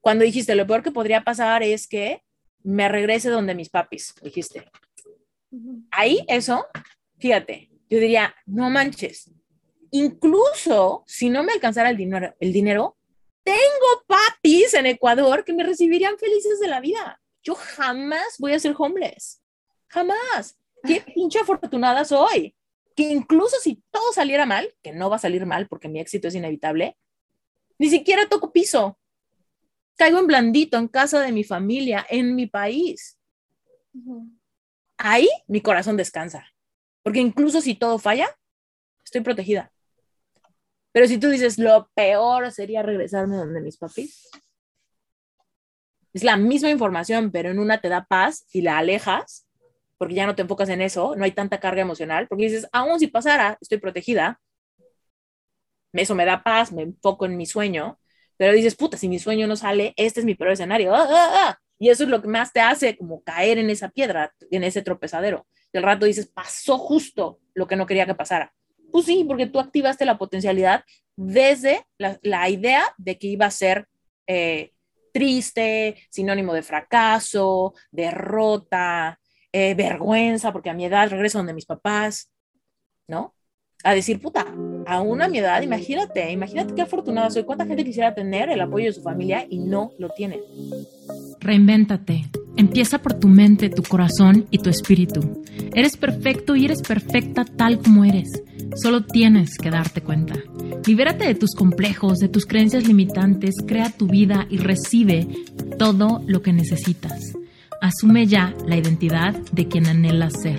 Cuando dijiste, lo peor que podría pasar es que me regrese donde mis papis, dijiste. Ahí, eso, fíjate, yo diría, no manches, incluso si no me alcanzara el dinero, el dinero, tengo papis en Ecuador que me recibirían felices de la vida. Yo jamás voy a ser homeless. Jamás. Qué pinche afortunada soy. Que incluso si todo saliera mal, que no va a salir mal porque mi éxito es inevitable, ni siquiera toco piso. Caigo en blandito en casa de mi familia, en mi país. Ahí mi corazón descansa. Porque incluso si todo falla, estoy protegida. Pero si tú dices, lo peor sería regresarme donde mis papis, es la misma información, pero en una te da paz y la alejas, porque ya no te enfocas en eso, no hay tanta carga emocional, porque dices, aún si pasara, estoy protegida, eso me da paz, me enfoco en mi sueño, pero dices, puta, si mi sueño no sale, este es mi peor escenario, ah, ah, ah". y eso es lo que más te hace como caer en esa piedra, en ese tropezadero. Y al rato dices, pasó justo lo que no quería que pasara. Pues sí, porque tú activaste la potencialidad desde la, idea de que iba a ser eh, triste, sinónimo de fracaso, derrota, eh, vergüenza, porque a mi edad regreso donde mis papás, ¿no? A decir, puta, aún a mi edad, imagínate, imagínate qué afortunada soy, cuánta gente quisiera tener el apoyo de su familia y no lo tiene. Reinvéntate. Empieza por tu mente, tu corazón y tu espíritu. Eres perfecto y eres perfecta tal como eres. Solo tienes que darte cuenta. Libérate de tus complejos, de tus creencias limitantes, crea tu vida y recibe todo lo que necesitas. Asume ya la identidad de quien anhelas ser.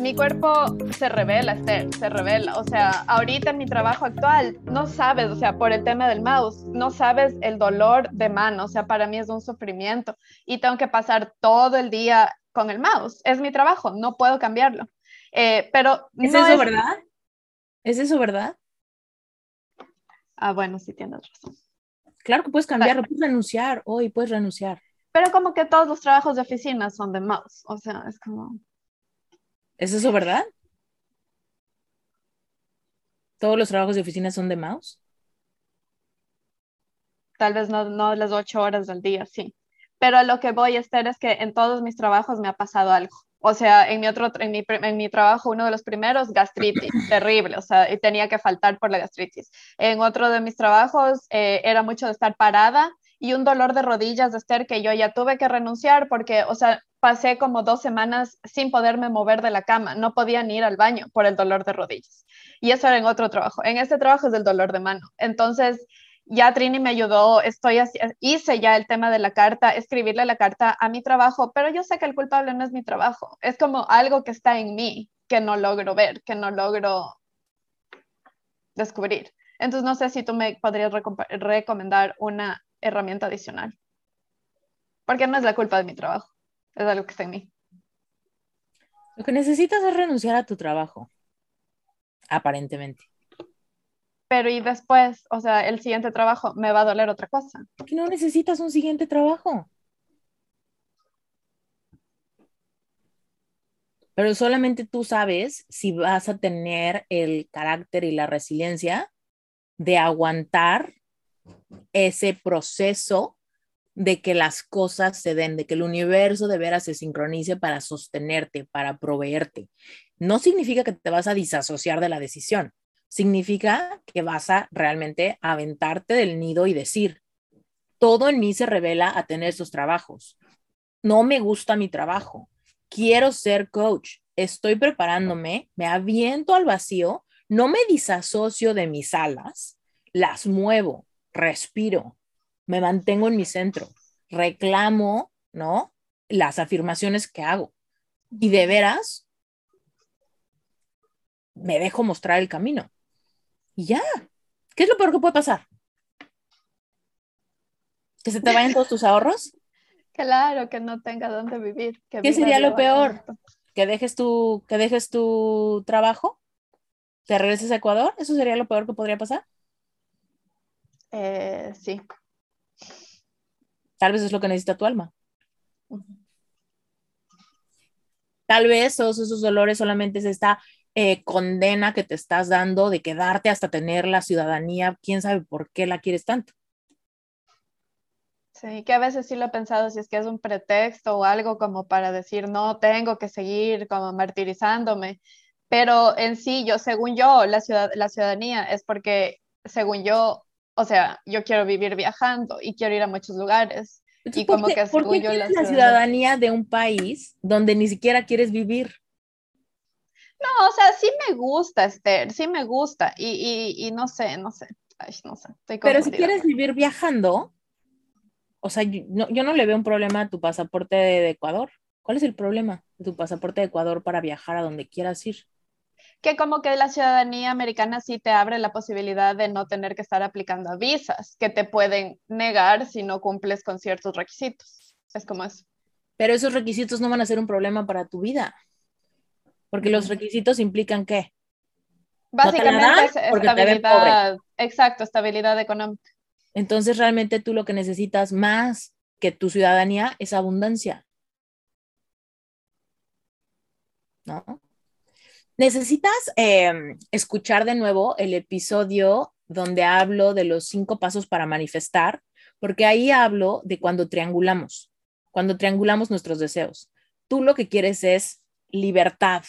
Mi cuerpo se revela, Esther, se revela. O sea, ahorita en mi trabajo actual, no sabes, o sea, por el tema del mouse, no sabes el dolor de mano. O sea, para mí es un sufrimiento y tengo que pasar todo el día con el mouse. Es mi trabajo, no puedo cambiarlo. Eh, pero ¿Es eso verdad? ¿Es eso verdad? Ah, bueno, sí tienes razón. Claro que puedes cambiarlo, puedes renunciar hoy, puedes renunciar. Pero como que todos los trabajos de oficina son de mouse, o sea, es como... ¿Es eso verdad? ¿Todos los trabajos de oficina son de mouse? Tal vez no, no las ocho horas del día, sí. Pero lo que voy a estar es que en todos mis trabajos me ha pasado algo. O sea, en mi, otro, en mi, en mi trabajo, uno de los primeros, gastritis, terrible, o sea, y tenía que faltar por la gastritis. En otro de mis trabajos eh, era mucho de estar parada y un dolor de rodillas de estar que yo ya tuve que renunciar porque, o sea, pasé como dos semanas sin poderme mover de la cama, no podía ni ir al baño por el dolor de rodillas. Y eso era en otro trabajo. En este trabajo es el dolor de mano. Entonces, ya Trini me ayudó, estoy hice ya el tema de la carta, escribirle la carta a mi trabajo, pero yo sé que el culpable no es mi trabajo, es como algo que está en mí que no logro ver, que no logro descubrir. Entonces no sé si tú me podrías recomendar una herramienta adicional, porque no es la culpa de mi trabajo, es algo que está en mí. Lo que necesitas es renunciar a tu trabajo, aparentemente pero y después, o sea, el siguiente trabajo me va a doler otra cosa. Que no necesitas un siguiente trabajo. Pero solamente tú sabes si vas a tener el carácter y la resiliencia de aguantar ese proceso de que las cosas se den, de que el universo de veras se sincronice para sostenerte, para proveerte. No significa que te vas a disasociar de la decisión, significa que vas a realmente aventarte del nido y decir, todo en mí se revela a tener estos trabajos. No me gusta mi trabajo. Quiero ser coach. Estoy preparándome, me aviento al vacío, no me disasocio de mis alas, las muevo, respiro, me mantengo en mi centro, reclamo, ¿no? Las afirmaciones que hago. Y de veras, me dejo mostrar el camino. Y ya. ¿Qué es lo peor que puede pasar? ¿Que se te vayan todos tus ahorros? Claro, que no tenga dónde vivir. ¿Qué sería lo peor? que dejes tu, que dejes tu trabajo, te regreses a Ecuador, eso sería lo peor que podría pasar. Eh, sí. Tal vez es lo que necesita tu alma. Tal vez todos esos dolores solamente es esta eh, condena que te estás dando de quedarte hasta tener la ciudadanía. ¿Quién sabe por qué la quieres tanto? Sí, que a veces sí lo he pensado, si es que es un pretexto o algo como para decir, no, tengo que seguir como martirizándome, pero en sí, yo, según yo, la, ciudad, la ciudadanía es porque, según yo, o sea, yo quiero vivir viajando y quiero ir a muchos lugares. y como que ¿por qué quieres la, ciudadanía de un país donde ni siquiera quieres vivir? No, o sea, sí me gusta, Esther, sí me gusta. Y, y, y no sé, no sé. Ay, no sé. Pero si quieres vivir viajando, o sea, yo no, yo no le veo un problema a tu pasaporte de, Ecuador. ¿Cuál es el problema de tu pasaporte de Ecuador para viajar a donde quieras ir? Que como que la ciudadanía americana sí te abre la posibilidad de no tener que estar aplicando a visas que te pueden negar si no cumples con ciertos requisitos. Es como eso. Pero esos requisitos no van a ser un problema para tu vida. Porque los requisitos implican qué? Básicamente es estabilidad, exacto, estabilidad económica. Entonces realmente tú lo que necesitas más que tu ciudadanía es abundancia. ¿No? Necesitas em, escuchar de nuevo el episodio donde hablo de los cinco pasos para manifestar, porque ahí hablo de cuando triangulamos, cuando triangulamos nuestros deseos. Tú lo que quieres es libertad,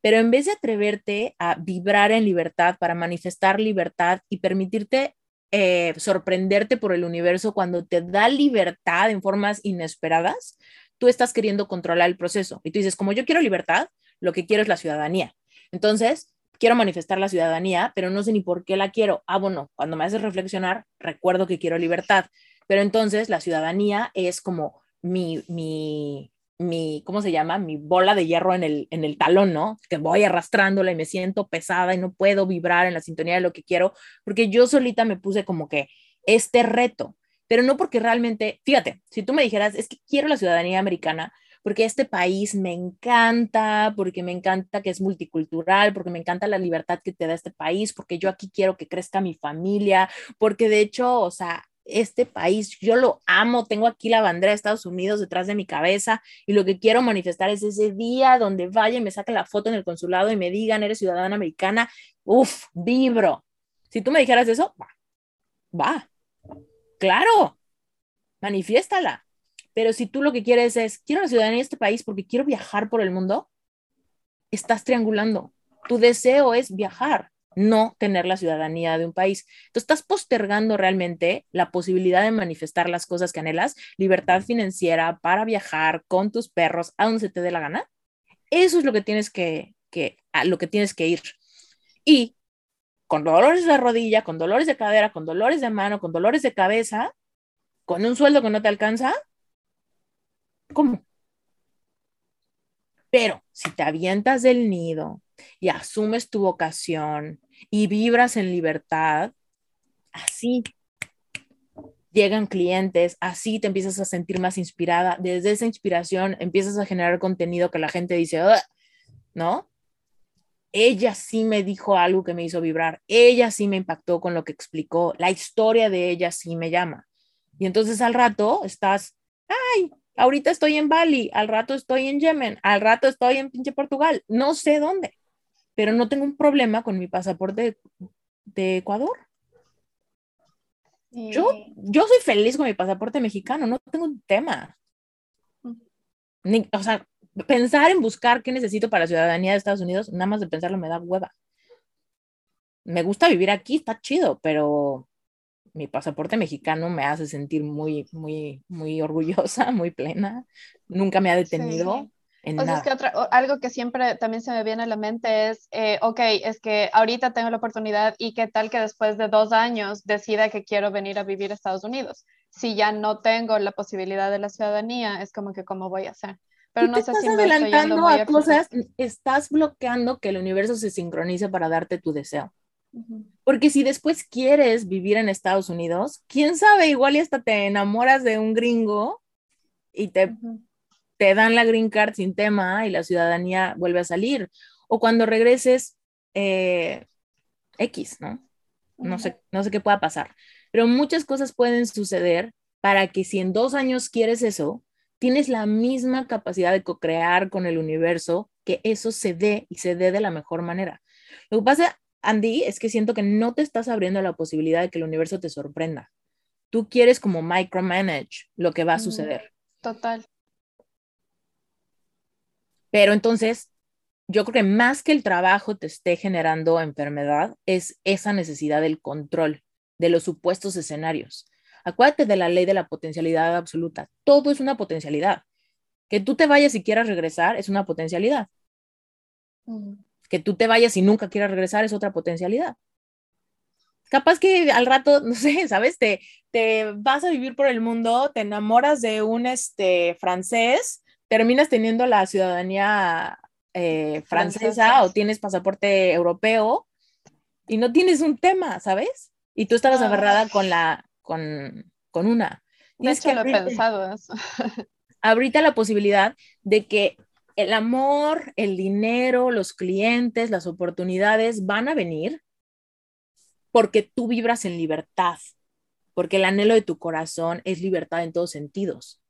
pero en vez de atreverte a vibrar en libertad, para manifestar libertad y permitirte eh, sorprenderte por el universo cuando te da libertad en formas inesperadas, tú estás queriendo controlar el proceso. Y tú dices, como yo quiero libertad, lo que quiero es la ciudadanía. Entonces, quiero manifestar la ciudadanía, pero no sé ni por qué la quiero. Ah, bueno, cuando me haces reflexionar, recuerdo que quiero libertad. Pero entonces la ciudadanía es como mi, mi, mi, ¿cómo se llama? Mi bola de hierro en el, en el talón, ¿no? Que voy arrastrándola y me siento pesada y no puedo vibrar en la sintonía de lo que quiero, porque yo solita me puse como que este reto, pero no porque realmente, fíjate, si tú me dijeras, es que quiero la ciudadanía americana, porque este país me encanta, porque me encanta que es multicultural, porque me encanta la libertad que te da este país, porque yo aquí quiero que crezca mi familia, porque de hecho, o sea, este país, yo lo amo, tengo aquí la bandera de Estados Unidos detrás de mi cabeza y lo que quiero manifestar es ese día donde vaya y me saque la foto en el consulado y me digan, eres ciudadana americana, uff, vibro. Si tú me dijeras eso, va, va, claro, manifiéstala. Pero si tú lo que quieres es, quiero la ciudadanía de este país porque quiero viajar por el mundo, estás triangulando. Tu deseo es viajar no tener la ciudadanía de un país. Entonces, estás postergando realmente la posibilidad de manifestar las cosas que anhelas, libertad financiera para viajar con tus perros a donde se te dé la gana. Eso es lo que tienes que, que, a lo que tienes que ir. Y con dolores de rodilla, con dolores de cadera, con dolores de mano, con dolores de cabeza, con un sueldo que no te alcanza, ¿cómo? Pero si te avientas del nido, y asumes tu vocación y vibras en libertad, así llegan clientes, así te empiezas a sentir más inspirada. Desde esa inspiración empiezas a generar contenido que la gente dice, ¿no? Ella sí me dijo algo que me hizo vibrar, ella sí me impactó con lo que explicó, la historia de ella sí me llama. Y entonces al rato estás, ay, ahorita estoy en Bali, al rato estoy en Yemen, al rato estoy en pinche Portugal, no sé dónde pero no tengo un problema con mi pasaporte de, Ecuador. Yo, yo soy feliz con mi pasaporte mexicano, no tengo un tema. Ni, o sea, pensar en buscar qué necesito para la ciudadanía de Estados Unidos, nada más de pensarlo me da hueva. Me gusta vivir aquí, está chido, pero mi pasaporte mexicano me hace sentir muy, muy, muy orgullosa, muy plena. Nunca me ha detenido o sea, es que algo que siempre también se me viene a la mente es, eh, ok, es que ahorita tengo la oportunidad y qué tal que después de dos años decida que quiero venir a vivir a Estados Unidos. Si ya no tengo la posibilidad de la ciudadanía, es como que cómo voy a hacer. Pero no sé si me adelantando a cosas, estás bloqueando que el universo se sincronice para darte tu deseo. Porque si después quieres vivir en Estados Unidos, quién sabe, igual y hasta te enamoras de un gringo y te te dan la green card sin tema y la ciudadanía vuelve a salir. O cuando regreses eh, X, ¿no? No sé, no sé qué pueda pasar. Pero muchas cosas pueden suceder para que si en dos años quieres eso, tienes la misma capacidad de co-crear con el universo, que eso se dé y se dé de la mejor manera. Lo que pasa, Andy, es que siento que no te estás abriendo la posibilidad de que el universo te sorprenda. Tú quieres como micromanage lo que va a suceder. Total. Pero entonces, yo creo que más que el trabajo te esté generando enfermedad, es esa necesidad del control de los supuestos escenarios. Acuérdate de la ley de la potencialidad absoluta. Todo es una potencialidad. Que tú te vayas y quieras regresar es una potencialidad. Que tú te vayas y nunca quieras regresar es otra potencialidad. Capaz que al rato, no sé, ¿sabes? Te, te vas a vivir por el mundo, te enamoras de un este, francés, terminas teniendo la ciudadanía eh, francesa o tienes pasaporte europeo y no tienes un tema, ¿sabes? Y tú estabas agarrada con la, con, con una. Tienes que lo he pensado eso. Ahorita la posibilidad de que el amor, el dinero, los clientes, las oportunidades van a venir porque tú vibras en libertad, porque el anhelo de tu corazón es libertad en todos sentidos.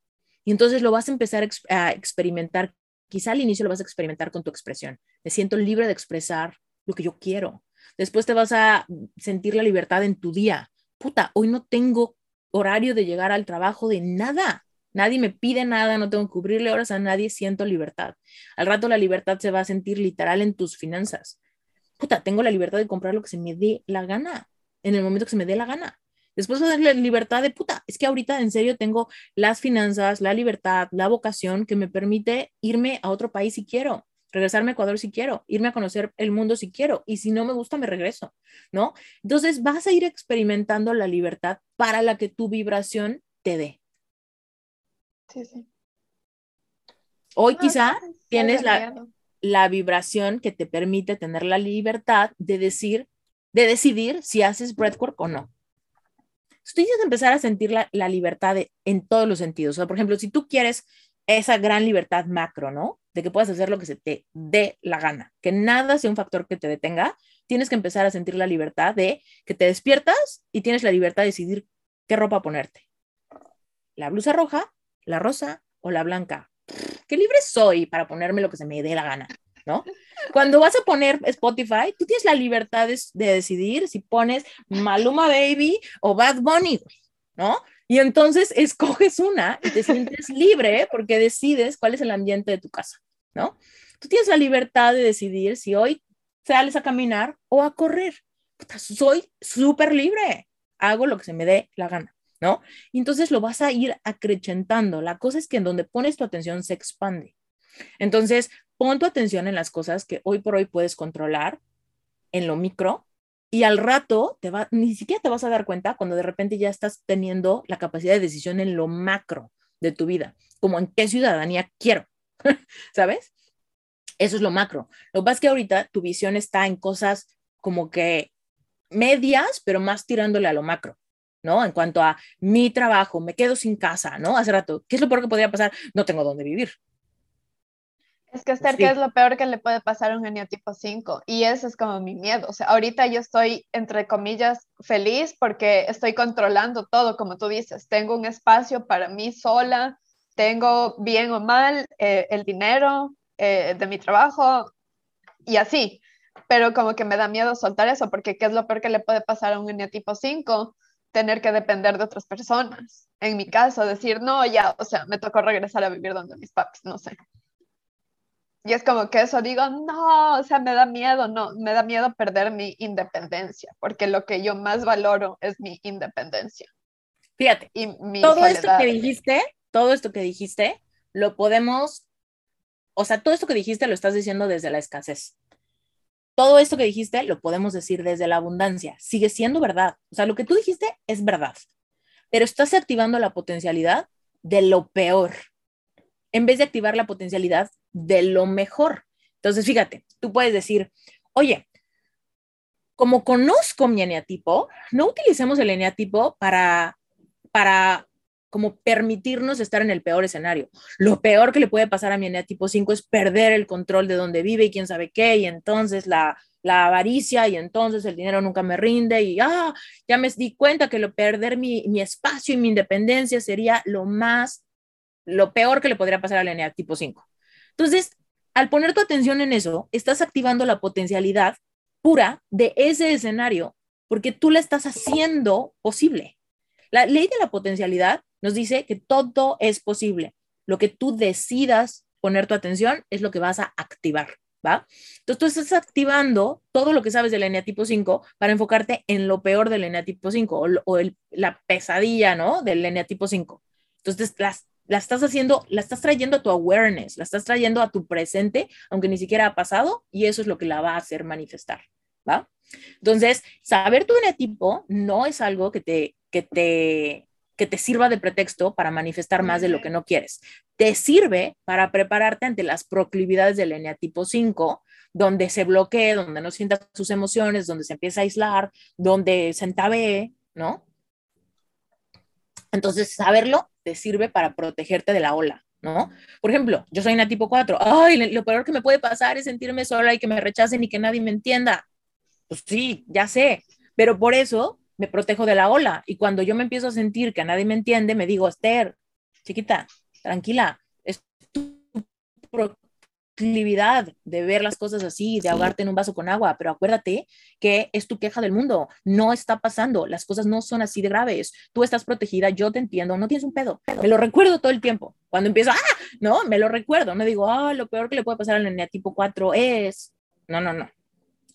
Y entonces lo vas a empezar a experimentar, quizá al inicio lo vas a experimentar con tu expresión. Me siento libre de expresar lo que yo quiero. Después te vas a sentir la libertad en tu día puta, hoy no tengo horario de llegar al trabajo de nada. Nadie me pide nada, no tengo que cubrirle horas a nadie, siento libertad. Al rato la libertad se va a sentir literal en tus finanzas. Puta, tengo la libertad de comprar lo que se me dé la gana, en el momento que se me dé la gana. Después va a la libertad de puta. Es que ahorita en serio tengo las finanzas, la libertad, la vocación que me permite irme a otro país si quiero regresarme a Ecuador si quiero, irme a conocer el mundo si quiero, y si no me gusta, me regreso, ¿no? Entonces vas a ir experimentando la libertad para la que tu vibración te dé. Sí, sí. Hoy quizá tienes la, la vibración que te permite tener la libertad de decir, de decidir si haces breathwork o no. Tú tienes que empezar a sentir la, la libertad en todos los sentidos. O sea, por ejemplo, si tú quieres esa gran libertad macro, ¿no? De que puedas hacer lo que se te dé la gana, que nada sea un factor que te detenga, tienes que empezar a sentir la libertad de que te despiertas y tienes la libertad de decidir qué ropa ponerte. La blusa roja, la rosa o la blanca. Qué libre soy para ponerme lo que se me dé la gana, ¿no? Cuando vas a poner Spotify, tú tienes la libertad de, de decidir si pones Maluma Baby o Bad Bunny, ¿no? Y entonces escoges una y te sientes libre porque decides cuál es el ambiente de tu casa, ¿no? Tú tienes la libertad de decidir si hoy sales a caminar o a correr. soy súper libre, hago lo que se me dé la gana, ¿no? Entonces lo vas a ir acrecentando. La cosa es que en donde pones tu atención se expande. Entonces, pon tu atención en las cosas que hoy por hoy puedes controlar, en lo micro, y al rato te ni siquiera te vas a dar cuenta cuando de repente ya estás teniendo la capacidad de decisión en lo macro de tu vida, como en qué ciudadanía quiero, ¿sabes? Eso es lo macro. Lo que pasa es que ahorita tu visión está en cosas como que medias, pero más tirándole a lo macro, ¿no? En cuanto a mi trabajo, me quedo sin casa, ¿no? Hace rato, ¿qué es lo peor que podría pasar? No tengo dónde vivir. Es que Esther, ¿qué es lo peor que le puede pasar a un tipo 5? Y eso es como mi miedo. O sea, ahorita yo estoy, entre comillas, feliz porque estoy controlando todo, como tú dices. Tengo un espacio para mí sola, tengo bien o mal eh, el dinero eh, de mi trabajo y así. Pero como que me da miedo soltar eso porque ¿qué es lo peor que le puede pasar a un tipo 5? Tener que depender de otras personas. En mi caso, decir, no, ya, o sea, me tocó regresar a vivir donde mis papis, no sé. Y es como que eso digo, no, o sea, me da miedo, no, me da miedo perder mi independencia, porque lo que yo más valoro es mi independencia. Fíjate, y todo esto que dijiste, todo esto que dijiste, lo podemos, o sea, todo esto que dijiste lo estás diciendo desde la escasez. Todo esto que dijiste lo podemos decir desde la abundancia. Sigue siendo verdad. O sea, lo que tú dijiste es verdad, pero estás activando la potencialidad de lo peor en vez de activar la potencialidad de lo mejor. Entonces, fíjate, tú puedes decir, oye, como conozco mi eneatipo, no utilicemos el eneatipo para, para como permitirnos estar en el peor escenario. Lo peor que le puede pasar a mi tipo 5 es perder el control de dónde vive y quién sabe qué, y entonces la, la avaricia, y entonces el dinero nunca me rinde, y ah, ya me di cuenta que lo perder mi, mi espacio y mi independencia sería lo más, lo peor que le podría pasar al la tipo 5. Entonces, al poner tu atención en eso, estás activando la potencialidad pura de ese escenario, porque tú la estás haciendo posible. La ley de la potencialidad nos dice que todo es posible. Lo que tú decidas poner tu atención es lo que vas a activar, ¿va? Entonces tú estás activando todo lo que sabes del eneatipo 5 para enfocarte en lo peor del eneatipo 5 o, la pesadilla, ¿no? Del eneatipo 5. Entonces las, la estás haciendo, la estás trayendo a tu awareness, la estás trayendo a tu presente, aunque ni siquiera ha pasado, y eso es lo que la va a hacer manifestar, ¿va? Entonces, saber tu eneatipo no es algo que te, que te que te sirva de pretexto para manifestar más de lo que no quieres. Te sirve para prepararte ante las proclividades del eneatipo 5, donde se bloquee, donde no sientas sus emociones, donde se empieza a aislar, donde se entabee, ¿no? Entonces, saberlo te sirve para protegerte de la ola, ¿no? Por ejemplo, yo soy una tipo 4. Ay, lo peor que me puede pasar es sentirme sola y que me rechacen y que nadie me entienda. Pues sí, ya sé, pero por eso me protejo de la ola. Y cuando yo me empiezo a sentir que nadie me entiende, me digo, Esther, chiquita, tranquila, es tu proclividad de ver las cosas así, de ahogarte en un vaso con agua, pero acuérdate que es tu queja del mundo, no está pasando, las cosas no son así de graves, tú estás protegida, yo te entiendo, no tienes un pedo, me lo recuerdo todo el tiempo. Cuando empiezo, ah, no, me lo recuerdo, no digo, ah, lo peor que le puede pasar al tipo 4 es, no, no, no,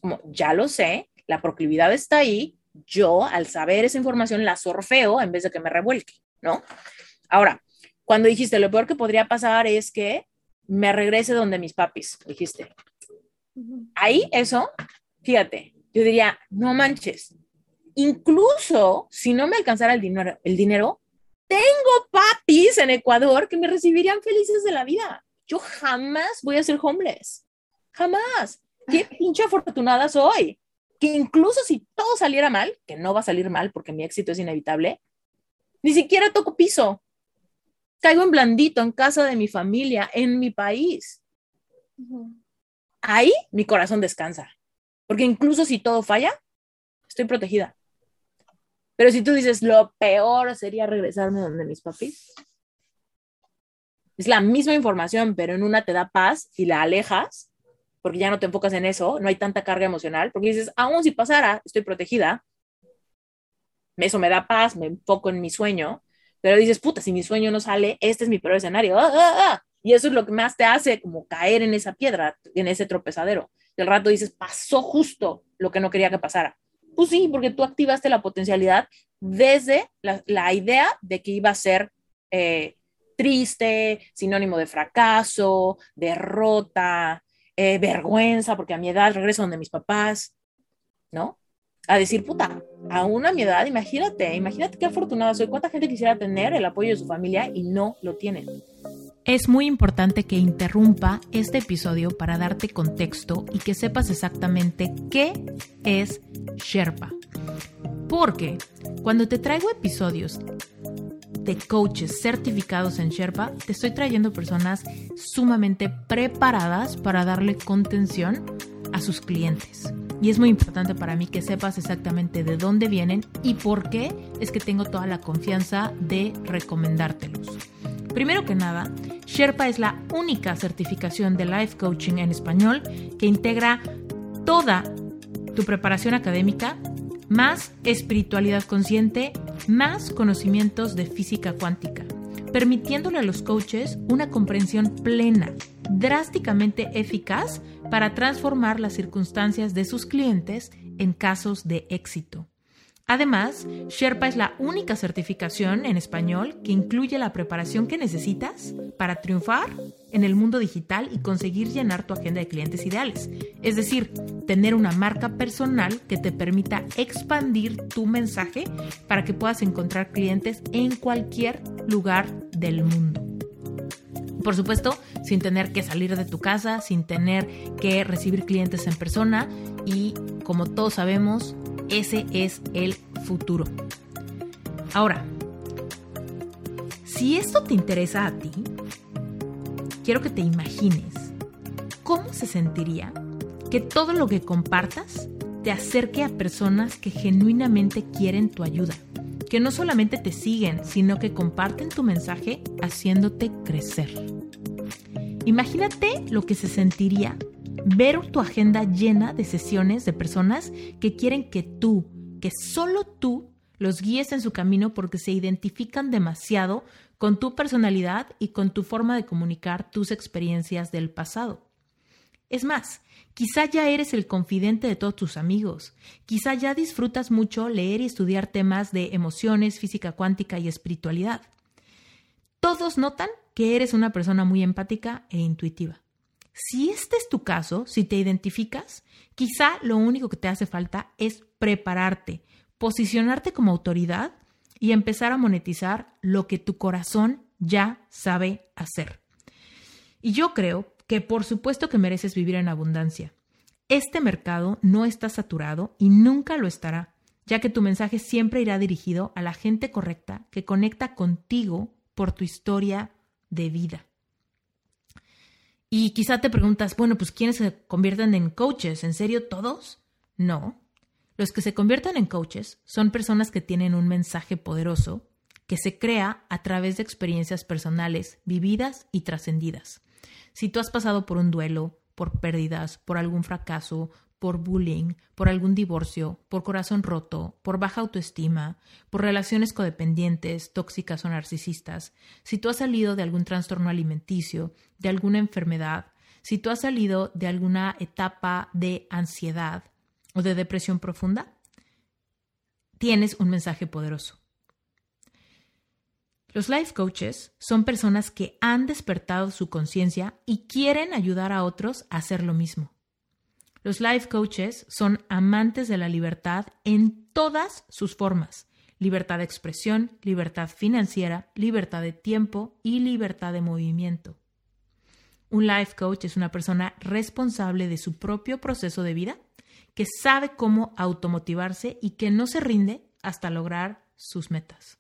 como ya lo sé, la proclividad está ahí, yo al saber esa información la sorfeo en vez de que me revuelque, ¿no? Ahora, cuando dijiste lo peor que podría pasar es que me regrese donde mis papis, dijiste. Ahí eso, fíjate, yo diría, no manches, incluso si no me alcanzara el dinero, el dinero, tengo papis en Ecuador que me recibirían felices de la vida. Yo jamás voy a ser homeless. Jamás. Qué pinche afortunada soy que incluso si todo saliera mal, que no va a salir mal porque mi éxito es inevitable, ni siquiera toco piso. Caigo en blandito en casa de mi familia, en mi país. Ahí mi corazón descansa. Porque incluso si todo falla, estoy protegida. Pero si tú dices, lo peor sería regresarme donde mis papis, es la misma información, pero en una te da paz y la alejas porque ya no te enfocas en eso, no hay tanta carga emocional, porque dices, aún si pasara, estoy protegida, eso me da paz, me enfoco en mi sueño, pero dices, puta, si mi sueño no sale, este es mi peor escenario, ¡Ah, ah, ah! y eso es lo que más te hace como caer en esa piedra, en ese tropezadero. Y al rato dices, pasó justo lo que no quería que pasara. Pues sí, porque tú activaste la potencialidad desde la, idea de que iba a ser eh, triste, sinónimo de fracaso, derrota, eh, vergüenza, porque a mi edad regreso donde mis papás, ¿no? A decir, puta, aún a mi edad, imagínate, imagínate qué afortunada soy, cuánta gente quisiera tener el apoyo de su familia y no lo tienen. Es muy importante que interrumpa este episodio para darte contexto y que sepas exactamente qué es Sherpa. Porque cuando te traigo episodios de coaches certificados en Sherpa, te estoy trayendo personas sumamente preparadas para darle contención a sus clientes. Y es muy importante para mí que sepas exactamente de dónde vienen y por qué es que tengo toda la confianza de recomendártelos. Primero que nada, Sherpa es la única certificación de life coaching en español que integra toda tu preparación académica más espiritualidad consciente, más conocimientos de física cuántica, permitiéndole a los coaches una comprensión plena, drásticamente eficaz para transformar las circunstancias de sus clientes en casos de éxito. Además, Sherpa es la única certificación en español que incluye la preparación que necesitas para triunfar en el mundo digital y conseguir llenar tu agenda de clientes ideales. Es decir, tener una marca personal que te permita expandir tu mensaje para que puedas encontrar clientes en cualquier lugar del mundo. Por supuesto, sin tener que salir de tu casa, sin tener que recibir clientes en persona y, como todos sabemos, ese es el futuro. Ahora, Si esto te interesa a ti, quiero que te imagines cómo se sentiría que todo lo que compartas te acerque a personas que genuinamente quieren tu ayuda, que no solamente te siguen, sino que comparten tu mensaje haciéndote crecer. Imagínate lo que se sentiría ver tu agenda llena de sesiones de personas que quieren que tú, que solo tú, los guíes en su camino porque se identifican demasiado con tu personalidad y con tu forma de comunicar tus experiencias del pasado. Es más, quizá ya eres el confidente de todos tus amigos, quizá ya disfrutas mucho leer y estudiar temas de emociones, física cuántica y espiritualidad. Todos notan que eres una persona muy empática e intuitiva. Si este es tu caso, si te identificas, quizá lo único que te hace falta es prepararte, posicionarte como autoridad y empezar a monetizar lo que tu corazón ya sabe hacer. Y yo creo que por supuesto que mereces vivir en abundancia. Este mercado no está saturado y nunca lo estará, ya que tu mensaje siempre irá dirigido a la gente correcta que conecta contigo por tu historia de vida. Y quizá te preguntas, bueno, pues ¿quiénes se convierten en coaches? ¿En serio todos? No. Los que se convierten en coaches son personas que tienen un mensaje poderoso que se crea a través de experiencias personales vividas y trascendidas. Si tú has pasado por un duelo, por pérdidas, por algún fracaso, por bullying, por algún divorcio, por corazón roto, por baja autoestima, por relaciones codependientes, tóxicas o narcisistas, si tú has salido de algún trastorno alimenticio, de alguna enfermedad, si tú has salido de alguna etapa de ansiedad o de depresión profunda, tienes un mensaje poderoso. Los life coaches son personas que han despertado su conciencia y quieren ayudar a otros a hacer lo mismo. Los life coaches son amantes de la libertad en todas sus formas. Libertad de expresión, libertad financiera, libertad de tiempo y libertad de movimiento. Un life coach es una persona responsable de su propio proceso de vida, que sabe cómo automotivarse y que no se rinde hasta lograr sus metas.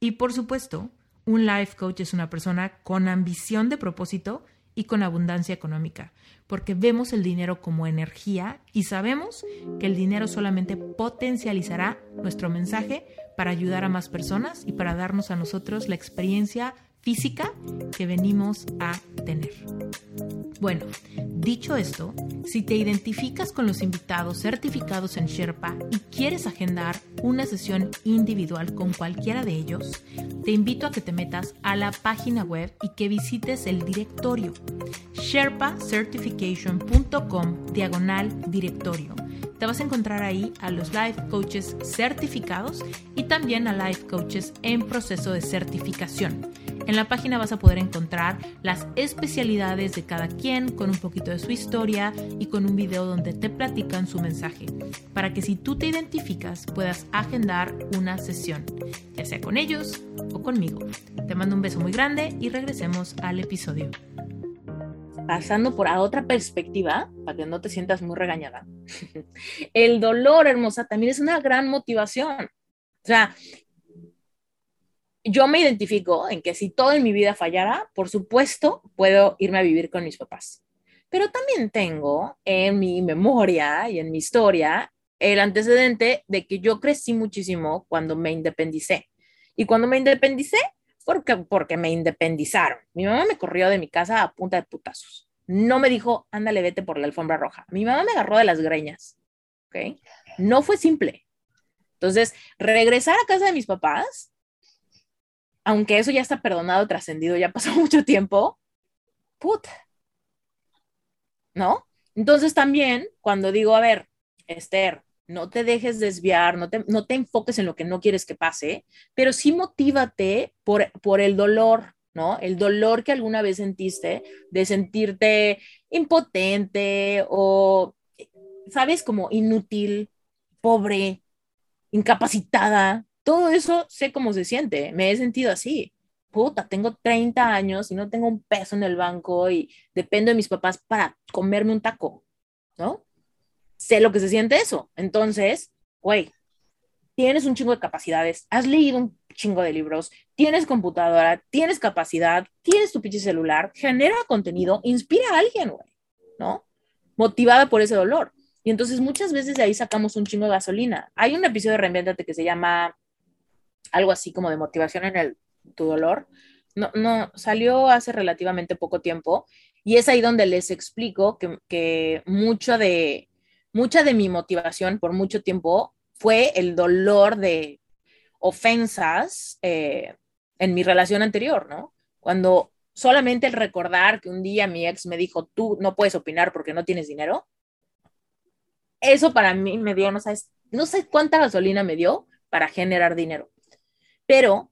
Y por supuesto, un life coach es una persona con ambición de propósito y con abundancia económica, porque vemos el dinero como energía y sabemos que el dinero solamente potencializará nuestro mensaje para ayudar a más personas y para darnos a nosotros la experiencia física que venimos a tener. Bueno, dicho esto, si te identificas con los invitados certificados en Sherpa y quieres agendar una sesión individual con cualquiera de ellos, te invito a que te metas a la página web y que visites el directorio sherpacertification.com diagonal directorio. Te vas a encontrar ahí a los life coaches certificados y también a life coaches en proceso de certificación. En la página vas a poder encontrar las especialidades de cada quien con un poquito de su historia y con un video donde te platican su mensaje, para que si tú te identificas puedas agendar una sesión, ya sea con ellos o conmigo. Te mando un beso muy grande y regresemos al episodio. Pasando por a otra perspectiva, para que no te sientas muy regañada. El dolor, hermosa, también es una gran motivación. O sea, yo me identifico en que si todo en mi vida fallara, por supuesto, puedo irme a vivir con mis papás. Pero también tengo en mi memoria y en mi historia el antecedente de que yo crecí muchísimo cuando me independicé. Y cuando me independicé, porque, porque me independizaron. Mi mamá me corrió de mi casa a punta de putazos. No me dijo, ándale, vete por la alfombra roja. Mi mamá me agarró de las greñas. ¿Ok? No fue simple. Entonces, regresar a casa de mis papás aunque eso ya está perdonado, trascendido, ya pasó mucho tiempo, puta. ¿No? Entonces también, cuando digo, a ver, Esther, no te dejes desviar, no te, no te enfoques en lo que no quieres que pase, pero sí motívate por, por el dolor, ¿no? El dolor que alguna vez sentiste de sentirte impotente o, ¿sabes? Como inútil, pobre, incapacitada, todo eso sé cómo se siente, me he sentido así. Puta, tengo 30 años y no tengo un peso en el banco y dependo de mis papás para comerme un taco, ¿no? Sé lo que se siente eso. Entonces, güey, tienes un chingo de capacidades, has leído un chingo de libros, tienes computadora, tienes capacidad, tienes tu pinche celular, genera contenido, inspira a alguien, güey, ¿no? Motivada por ese dolor. Y entonces muchas veces de ahí sacamos un chingo de gasolina. Hay un episodio de Reinventate que se llama algo así como de motivación en el, tu dolor. No, no, salió hace relativamente poco tiempo y es ahí donde les explico que, que mucho de, mucha de mi motivación por mucho tiempo fue el dolor de ofensas eh, en mi relación anterior, ¿no? Cuando solamente el recordar que un día mi ex me dijo, tú no puedes opinar porque no tienes dinero, eso para mí me dio, no sabes, no sé cuánta gasolina me dio para generar dinero, pero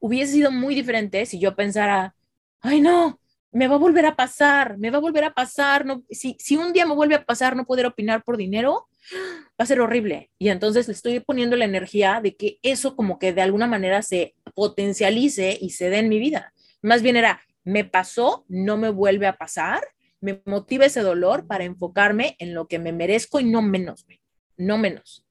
hubiese sido muy diferente si yo pensara, ay no, me va a volver a pasar, me va a volver a pasar, no, si, si un día me vuelve a pasar no poder opinar por dinero, va a ser horrible. Y entonces le estoy poniendo la energía de que eso como que de alguna manera se potencialice y se dé en mi vida. Más bien era, me pasó, no me vuelve a pasar, me motiva ese dolor para enfocarme en lo que me merezco y no menos, no menos.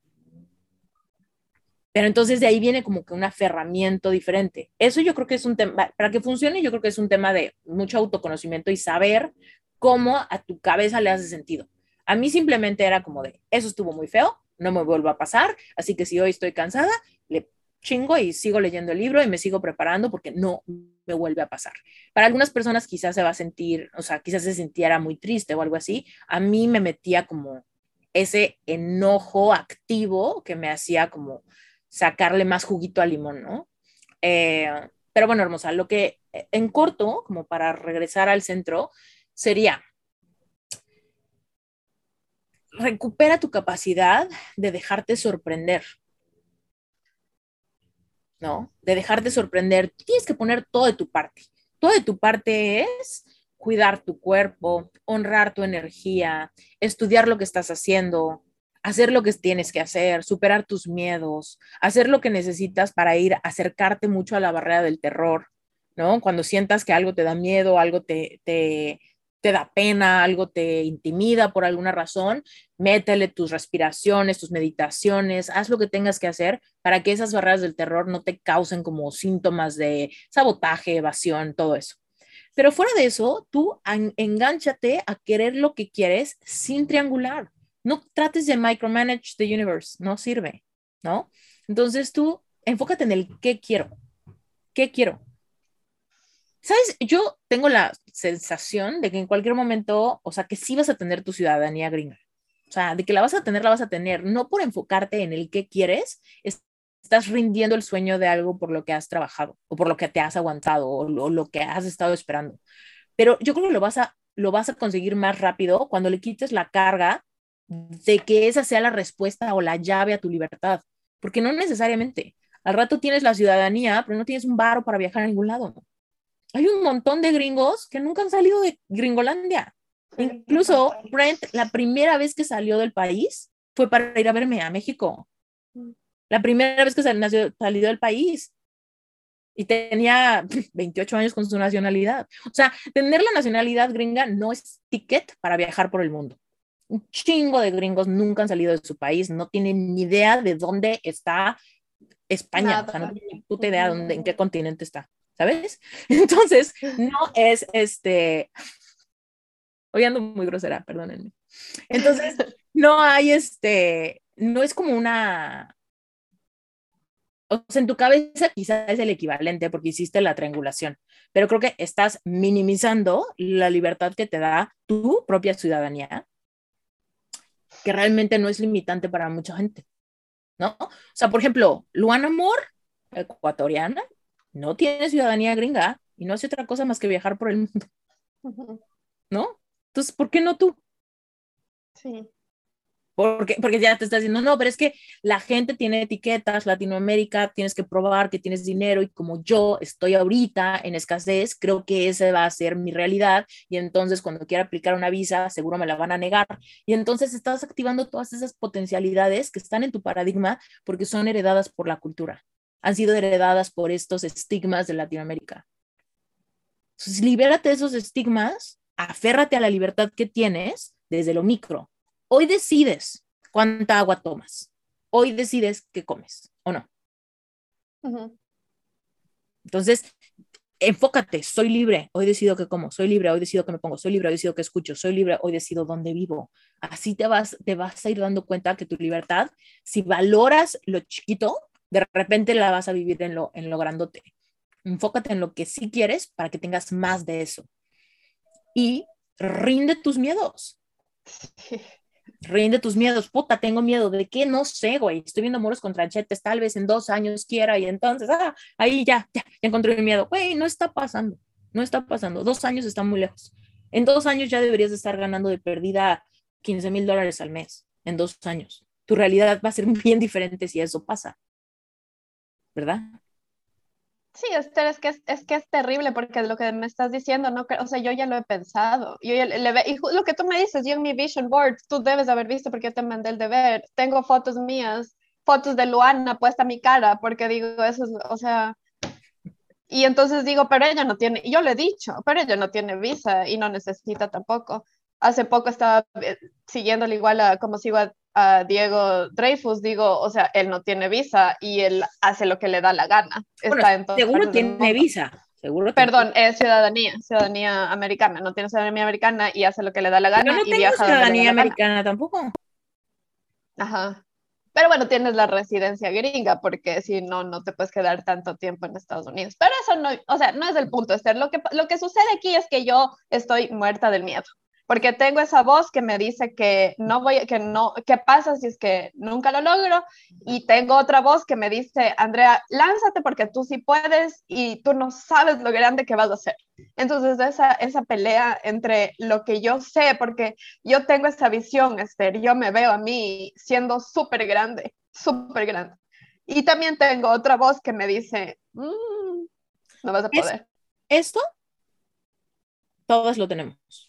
Pero entonces de ahí viene como que un aferramiento diferente. Eso yo creo que es un tema, para que funcione, yo creo que es un tema de mucho autoconocimiento y saber cómo a tu cabeza le hace sentido. A mí simplemente era como de, eso estuvo muy feo, no me vuelvo a pasar, así que si hoy estoy cansada, le chingo y sigo leyendo el libro y me sigo preparando porque no me vuelve a pasar. Para algunas personas quizás se va a sentir, o sea, quizás se sintiera muy triste o algo así. A mí me metía como ese enojo activo que me hacía como sacarle más juguito al limón, ¿no? Eh, pero bueno, hermosa, lo que en corto, como para regresar al centro, sería recupera tu capacidad de dejarte sorprender. ¿No? De dejarte sorprender. Tienes que poner todo de tu parte. Todo de tu parte es cuidar tu cuerpo, honrar tu energía, estudiar lo que estás haciendo, hacer lo que tienes que hacer, superar tus miedos, hacer lo que necesitas para ir, acercarte mucho a la barrera del terror, ¿no? Cuando sientas que algo te da miedo, algo te, te, te da pena, algo te intimida por alguna razón, métele tus respiraciones, tus meditaciones, haz lo que tengas que hacer para que esas barreras del terror no te causen como síntomas de sabotaje, evasión, todo eso. Pero fuera de eso, tú engánchate a querer lo que quieres sin triangular. No trates de micromanage the universe, no sirve, ¿no? Entonces tú enfócate en el qué quiero. ¿Qué quiero? ¿Sabes? Yo tengo la sensación de que en cualquier momento, o sea, que sí vas a tener tu ciudadanía gringa. O sea, de que la vas a tener, la vas a tener, no por enfocarte en el que quieres, estás rindiendo el sueño de algo por lo que has trabajado o por lo que te has aguantado o lo, que has estado esperando. Pero yo creo que lo vas a lo vas a conseguir más rápido cuando le quites la carga de que esa sea la respuesta o la llave a tu libertad, porque no necesariamente. Al rato tienes la ciudadanía, pero no tienes un varo para viajar a ningún lado hay un montón de gringos que nunca han salido de Gringolandia. Incluso Brent, la primera vez que salió del país fue para ir a verme a México. Mm. La primera vez que salió, salió del país. Y tenía 28 años con su nacionalidad. O sea, tener la nacionalidad gringa no es ticket para viajar por el mundo. Un chingo de gringos nunca han salido de su país, no tienen ni idea de dónde está España. O sea, no tienen ni puta idea de dónde, en qué continente está. ¿sabes? Entonces, no es este, hoy ando muy grosera, perdónenme. Entonces, no hay este, no es como una, o sea, en tu cabeza quizás es el equivalente porque hiciste la triangulación, pero creo que estás minimizando la libertad que te da tu propia ciudadanía, que realmente no es limitante para mucha gente, ¿no? O sea, por ejemplo, Luana Moore, ecuatoriana, no tiene ciudadanía gringa y no hace otra cosa más que viajar por el mundo. ¿No? Entonces, ¿por qué no tú? Sí. Porque, porque ya te estás diciendo, no, pero es que la gente tiene etiquetas, Latinoamérica, tienes que probar que tienes dinero y como yo estoy ahorita en escasez, creo que esa va a ser mi realidad y entonces cuando quiera aplicar una visa, seguro me la van a negar. Y entonces estás activando todas esas potencialidades que están en tu paradigma porque son heredadas por la cultura han sido heredadas por estos estigmas de Latinoamérica. Entonces, libérate de esos estigmas, aférrate a la libertad que tienes desde lo micro. Hoy decides cuánta agua tomas. Hoy decides qué comes o no. Entonces, enfócate, soy libre, hoy decido que como, soy libre, hoy decido que me pongo, soy libre, hoy decido que escucho, soy libre, hoy decido dónde vivo. Así te vas, te vas a ir dando cuenta que tu libertad, si valoras lo chiquito, de repente la vas a vivir en lo, en lo grandote. Enfócate en lo que sí quieres para que tengas más de eso. Y rinde tus miedos. Rinde tus miedos. Puta, tengo miedo. ¿De qué? No sé, güey. Estoy viendo muros con tranchetes. Tal vez en dos años quiera y entonces, ah, ahí ya, ya, ya encontré mi miedo. Güey, no está pasando. No está pasando. Dos años están muy lejos. En dos años ya deberías de estar ganando de pérdida 15 mil dólares al mes. En dos años. Tu realidad va a ser bien diferente si eso pasa. ¿Verdad? Sí, Esther, es que es, que es terrible porque lo que me estás diciendo, no, o sea, yo ya lo he pensado. Yo le, y lo que tú me dices, yo en mi vision board, tú debes haber visto porque yo te mandé el deber. Tengo fotos mías, fotos de Luana puesta a mi cara, porque digo, eso es, o sea, y entonces digo, pero ella no tiene, yo le he dicho, pero ella no tiene visa y no necesita tampoco. Hace poco estaba eh, siguiéndole igual a como sigo a a Diego Dreyfus, digo, o sea, él no tiene visa y él hace lo que le da la gana. Está seguro tiene visa. Seguro Perdón, es ciudadanía, ciudadanía americana, no tiene ciudadanía americana y hace lo que le da la gana. no y viaja ciudadanía americana tampoco. Ajá. Pero bueno, tienes la residencia gringa, porque si no, no te puedes quedar tanto tiempo en Estados Unidos. Pero eso no, o sea, no es el punto, Esther. Lo que, lo que sucede aquí es que yo estoy muerta del miedo porque tengo esa voz que me dice que no voy, que no, qué pasa si es que nunca lo logro, y tengo otra voz que me dice, Andrea, lánzate porque tú sí puedes y tú no sabes lo grande que vas a hacer. Entonces, esa, esa pelea entre lo que yo sé, porque yo tengo esa visión, Esther, yo me veo a mí siendo súper grande, súper grande. Y también tengo otra voz que me dice, mm, no vas a poder. esto, todos lo tenemos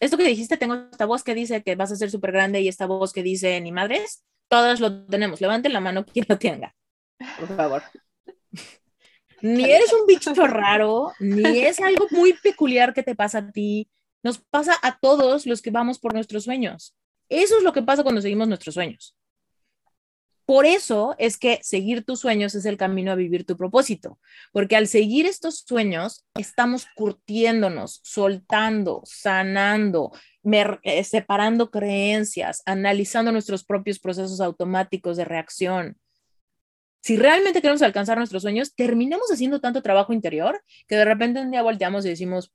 esto que dijiste, tengo esta voz que dice que vas a ser súper grande y esta voz que dice ni madres, todas lo tenemos. Levanten la mano quien lo tenga, por favor. ni eres un bicho raro, ni es algo muy peculiar que te pasa a ti. Nos pasa a todos los que vamos por nuestros sueños. Eso es lo que pasa cuando seguimos nuestros sueños. Por eso es que seguir tus sueños es el camino a vivir tu propósito, porque al seguir estos sueños estamos curtiéndonos, soltando, sanando, eh, separando creencias, analizando nuestros propios procesos automáticos de reacción. Si realmente queremos alcanzar nuestros sueños, terminamos haciendo tanto trabajo interior que de repente un día volteamos y decimos,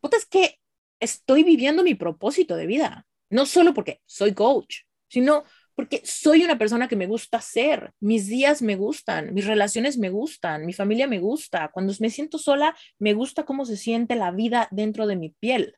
puta, es que estoy viviendo mi propósito de vida, no solo porque soy coach, sino porque soy una persona que me gusta ser, mis días me gustan, mis relaciones me gustan, mi familia me gusta, cuando me siento sola, me gusta cómo se siente la vida dentro de mi piel.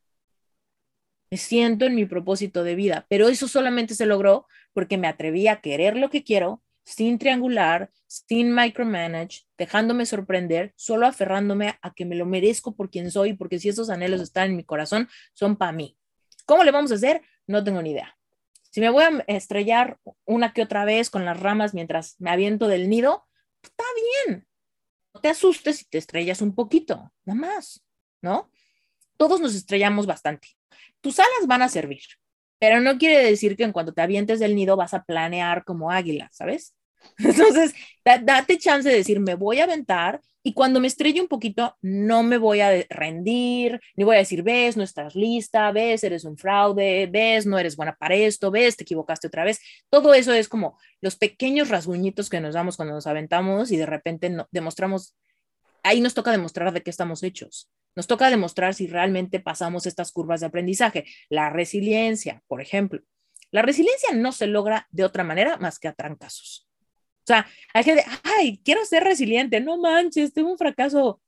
Me siento en mi propósito de vida, pero eso solamente se logró porque me atreví a querer lo que quiero, sin triangular, sin micromanage, dejándome sorprender, solo aferrándome a que me lo merezco por quien soy, porque si esos anhelos están en mi corazón, son para mí. ¿Cómo le vamos a hacer? No tengo ni idea. Si me voy a estrellar una que otra vez con las ramas mientras me aviento del nido, está bien. No te asustes si te estrellas un poquito, nada más, ¿no? Todos nos estrellamos bastante. Tus alas van a servir, pero no quiere decir que en cuanto te avientes del nido vas a planear como águila, ¿sabes? Entonces, date chance de decir, me voy a aventar y cuando me estrelle un poquito, no me voy a rendir, ni voy a decir, ves, no estás lista, ves, eres un fraude, ves, no eres buena para esto, ves, te equivocaste otra vez. Todo eso es como los pequeños rasguñitos que nos damos cuando nos aventamos y de repente no, demostramos, ahí nos toca demostrar de qué estamos hechos. Nos toca demostrar si realmente pasamos estas curvas de aprendizaje. La resiliencia, por ejemplo. La resiliencia no se logra de otra manera más que a trancazos. Sea, hay gente, ay, quiero ser resiliente, no manches, tengo un fracaso.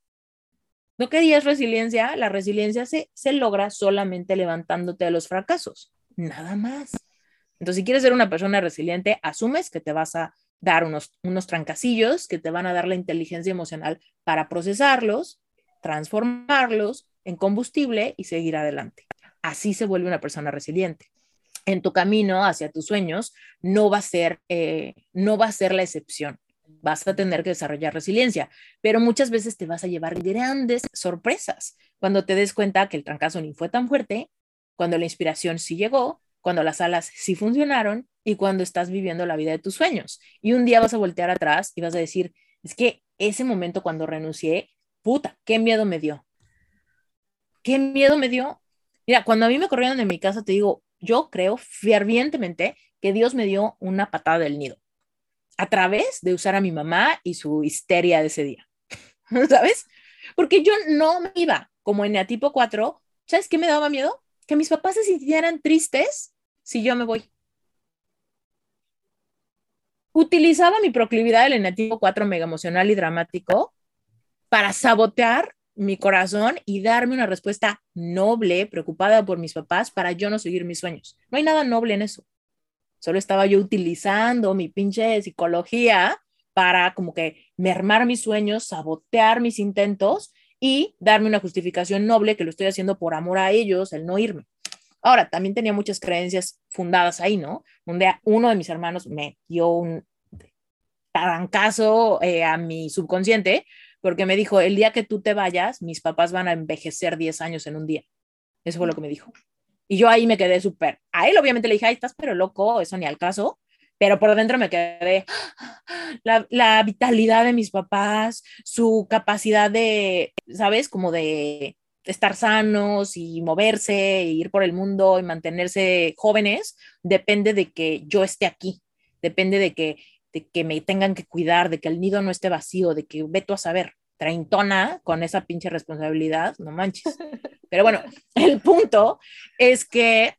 ¿No querías resiliencia? La resiliencia se, se logra solamente levantándote de los fracasos, nada más. Entonces, si quieres ser una persona resiliente, asumes que te vas a dar unos, unos trancacillos que te van a dar la inteligencia emocional para procesarlos, transformarlos en combustible y seguir adelante. Así se vuelve una persona resiliente en tu camino hacia tus sueños no va a ser, eh, no va a ser la excepción. Vas a tener que desarrollar resiliencia, pero muchas veces te vas a llevar grandes sorpresas cuando te des cuenta que el trancazo ni fue tan fuerte, cuando la inspiración sí llegó, cuando las alas sí funcionaron y cuando estás viviendo la vida de tus sueños. Y un día vas a voltear atrás y vas a decir, es que ese momento cuando renuncié, puta, qué miedo me dio. Qué miedo me dio. Mira, cuando a mí me corrieron de mi casa, te digo, yo creo fervientemente que Dios me dio una patada del nido a través de usar a mi mamá y su histeria de ese día. ¿Sabes? Porque yo no me iba como en tipo 4. ¿Sabes qué me daba miedo? Que mis papás se sintieran tristes si yo me voy. Utilizaba mi proclividad del enativo 4 mega emocional y dramático para sabotear mi corazón y darme una respuesta noble, preocupada por mis papás, para yo no seguir mis sueños. No hay nada noble en eso. Solo estaba yo utilizando mi pinche psicología para como que mermar mis sueños, sabotear mis intentos y darme una justificación noble que lo estoy haciendo por amor a ellos, el no irme. Ahora, también tenía muchas creencias fundadas ahí, ¿no? Día uno de mis hermanos me dio un tarancazo eh, a mi subconsciente porque me dijo, el día que tú te vayas, mis papás van a envejecer 10 años en un día. Eso fue lo que me dijo. Y yo ahí me quedé súper. A él obviamente le dije, ay, estás pero loco, eso ni al caso. Pero por dentro me quedé la, la vitalidad de mis papás, su capacidad de, ¿sabes? Como de estar sanos y moverse, e ir por el mundo y mantenerse jóvenes, depende de que yo esté aquí, depende de que de que me tengan que cuidar, de que el nido no esté vacío, de que veto a saber, treintona con esa pinche responsabilidad, no manches. Pero bueno, el punto es que,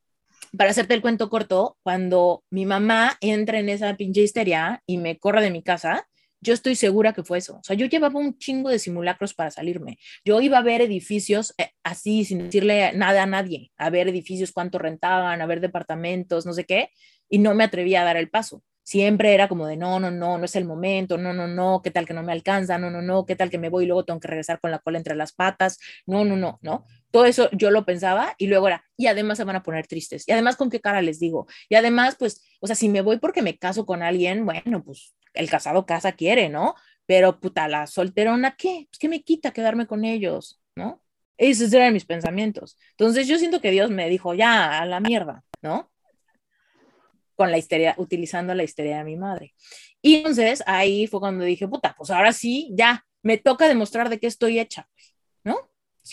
para hacerte el cuento corto, cuando mi mamá entra en esa pinche histeria y me corre de mi casa, yo estoy segura que fue eso. O sea, yo llevaba un chingo de simulacros para salirme. Yo iba a ver edificios eh, así, sin decirle nada a nadie, a ver edificios, cuánto rentaban, a ver departamentos, no sé qué, y no me atrevía a dar el paso siempre era como de no, no, no, no es el momento, no, no, no, qué tal que no me alcanza, no, no, no, qué tal que me voy y luego tengo que regresar con la cola entre las patas, no, no, no, no. Todo eso yo lo pensaba y luego era, y además se van a poner tristes, y además con qué cara les digo, y además, pues, o sea, si me voy porque me caso con alguien, bueno, pues el casado casa quiere, ¿no? Pero puta, la solterona, ¿qué? Pues, ¿qué me quita quedarme con ellos, ¿no? Esos eran mis pensamientos. Entonces yo siento que Dios me dijo, ya, a la mierda, ¿no? Con la histeria, utilizando la histeria de mi madre. Y entonces ahí fue cuando dije, puta, pues ahora sí, ya, me toca demostrar de qué estoy hecha, ¿no?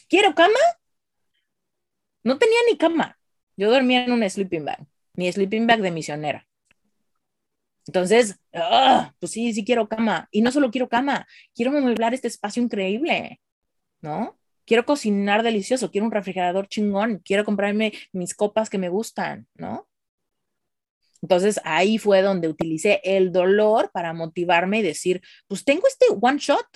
Quiero cama, no tenía ni cama. Yo dormía en un sleeping bag, mi sleeping bag de misionera. Entonces, ah, pues sí, sí quiero cama. Y no solo quiero cama, quiero amueblar este espacio increíble, ¿no? Quiero cocinar delicioso, quiero un refrigerador chingón, quiero comprarme mis copas que me gustan, ¿no? Entonces ahí fue donde utilicé el dolor para motivarme y decir, pues tengo este one shot,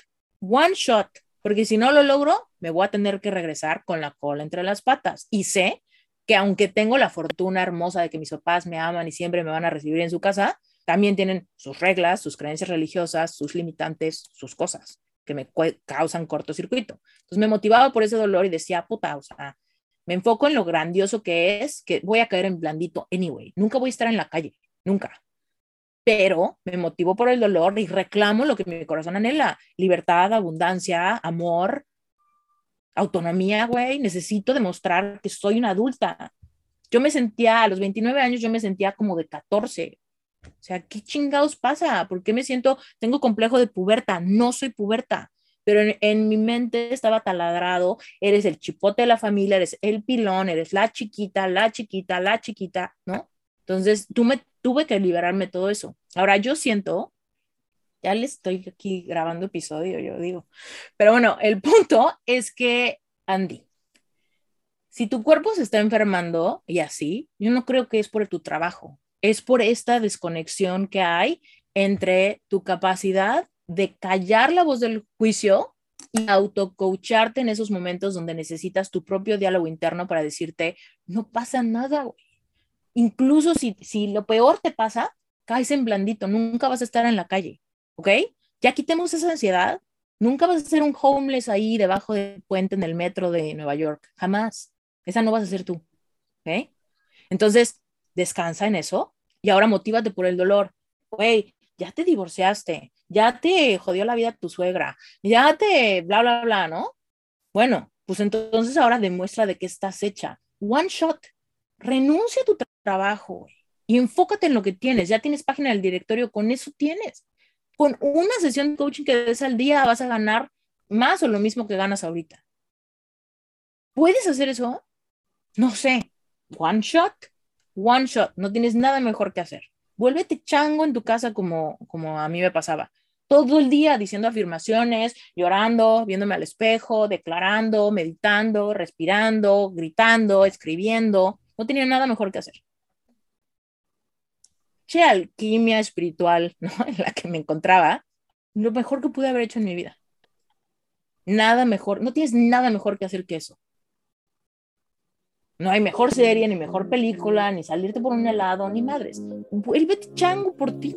one shot, porque si no lo logro, me voy a tener que regresar con la cola entre las patas. Y sé que aunque tengo la fortuna hermosa de que mis papás me aman y siempre me van a recibir en su casa, también tienen sus reglas, sus creencias religiosas, sus limitantes, sus cosas que me causan cortocircuito. Entonces me motivaba por ese dolor y decía, puta, o sea, me enfoco en lo grandioso que es, que voy a caer en blandito anyway. Nunca voy a estar en la calle, nunca. Pero me motivo por el dolor y reclamo lo que mi corazón anhela. Libertad, abundancia, amor, autonomía, güey. Necesito demostrar que soy una adulta. Yo me sentía, a los 29 años, yo me sentía como de 14. O sea, ¿qué chingados pasa? ¿Por qué me siento, tengo complejo de puberta? No soy puberta pero en, mi mente estaba taladrado, eres el chipote de la familia, eres el pilón, eres la chiquita, la chiquita, la chiquita, ¿no? Entonces, tú me, tuve que liberarme todo eso. Ahora, yo siento, ya le estoy aquí grabando episodio, yo digo, pero bueno, el punto es que, Andy, si tu cuerpo se está enfermando y así, yo no creo que es por tu trabajo, es por esta desconexión que hay entre tu capacidad de callar la voz del juicio y autocoacharte en esos momentos donde necesitas tu propio diálogo interno para decirte, no pasa nada, Incluso si, si lo peor te pasa, caes en blandito, nunca vas a estar en la calle, ¿ok? Ya quitemos esa ansiedad, nunca vas a ser un homeless ahí debajo del puente en el metro de Nueva York, jamás. Esa no vas a ser tú, ¿ok? Entonces, descansa en eso y ahora motívate por el dolor. Güey, ya te divorciaste, ya te jodió la vida tu suegra, ya te bla, bla, bla, ¿no? Bueno, pues entonces ahora demuestra de qué estás hecha. One shot, renuncia a tu trabajo y enfócate en lo que tienes. Ya tienes página del directorio, con eso tienes. Con una sesión de coaching que des al día vas a ganar más o lo mismo que ganas ahorita. ¿Puedes hacer eso? No sé. One shot, one shot. No tienes nada mejor que hacer. Vuélvete chango en tu casa como, como a mí me pasaba. Todo el día diciendo afirmaciones, llorando, viéndome al espejo, declarando, meditando, respirando, gritando, escribiendo. No tenía nada mejor que hacer. Che alquimia espiritual, ¿no? En la que me encontraba, lo mejor que pude haber hecho en mi vida. Nada mejor, no tienes nada mejor que hacer que eso. No hay mejor serie, ni mejor película, ni salirte por un helado, ni madres. Vuélvete chango por ti.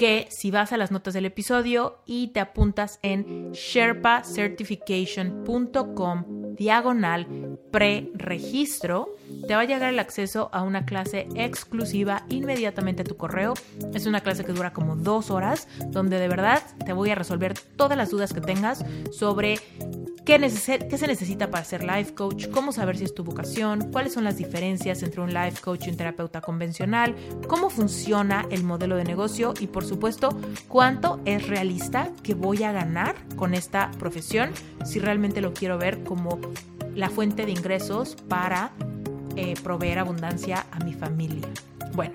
que si vas a las notas del episodio y te apuntas en sherpacertification.com diagonal pre-registro, te va a llegar el acceso a una clase exclusiva inmediatamente a tu correo. Es una clase que dura como dos horas, donde de verdad te voy a resolver todas las dudas que tengas sobre ¿Qué, ¿Qué, se necesita para ser life coach? ¿Cómo saber si es tu vocación? ¿Cuáles son las diferencias entre un life coach y un terapeuta convencional? ¿Cómo funciona el modelo de negocio? Y por supuesto, ¿cuánto es realista que voy a ganar con esta profesión si realmente lo quiero ver como la fuente de ingresos para eh, proveer abundancia a mi familia? Bueno,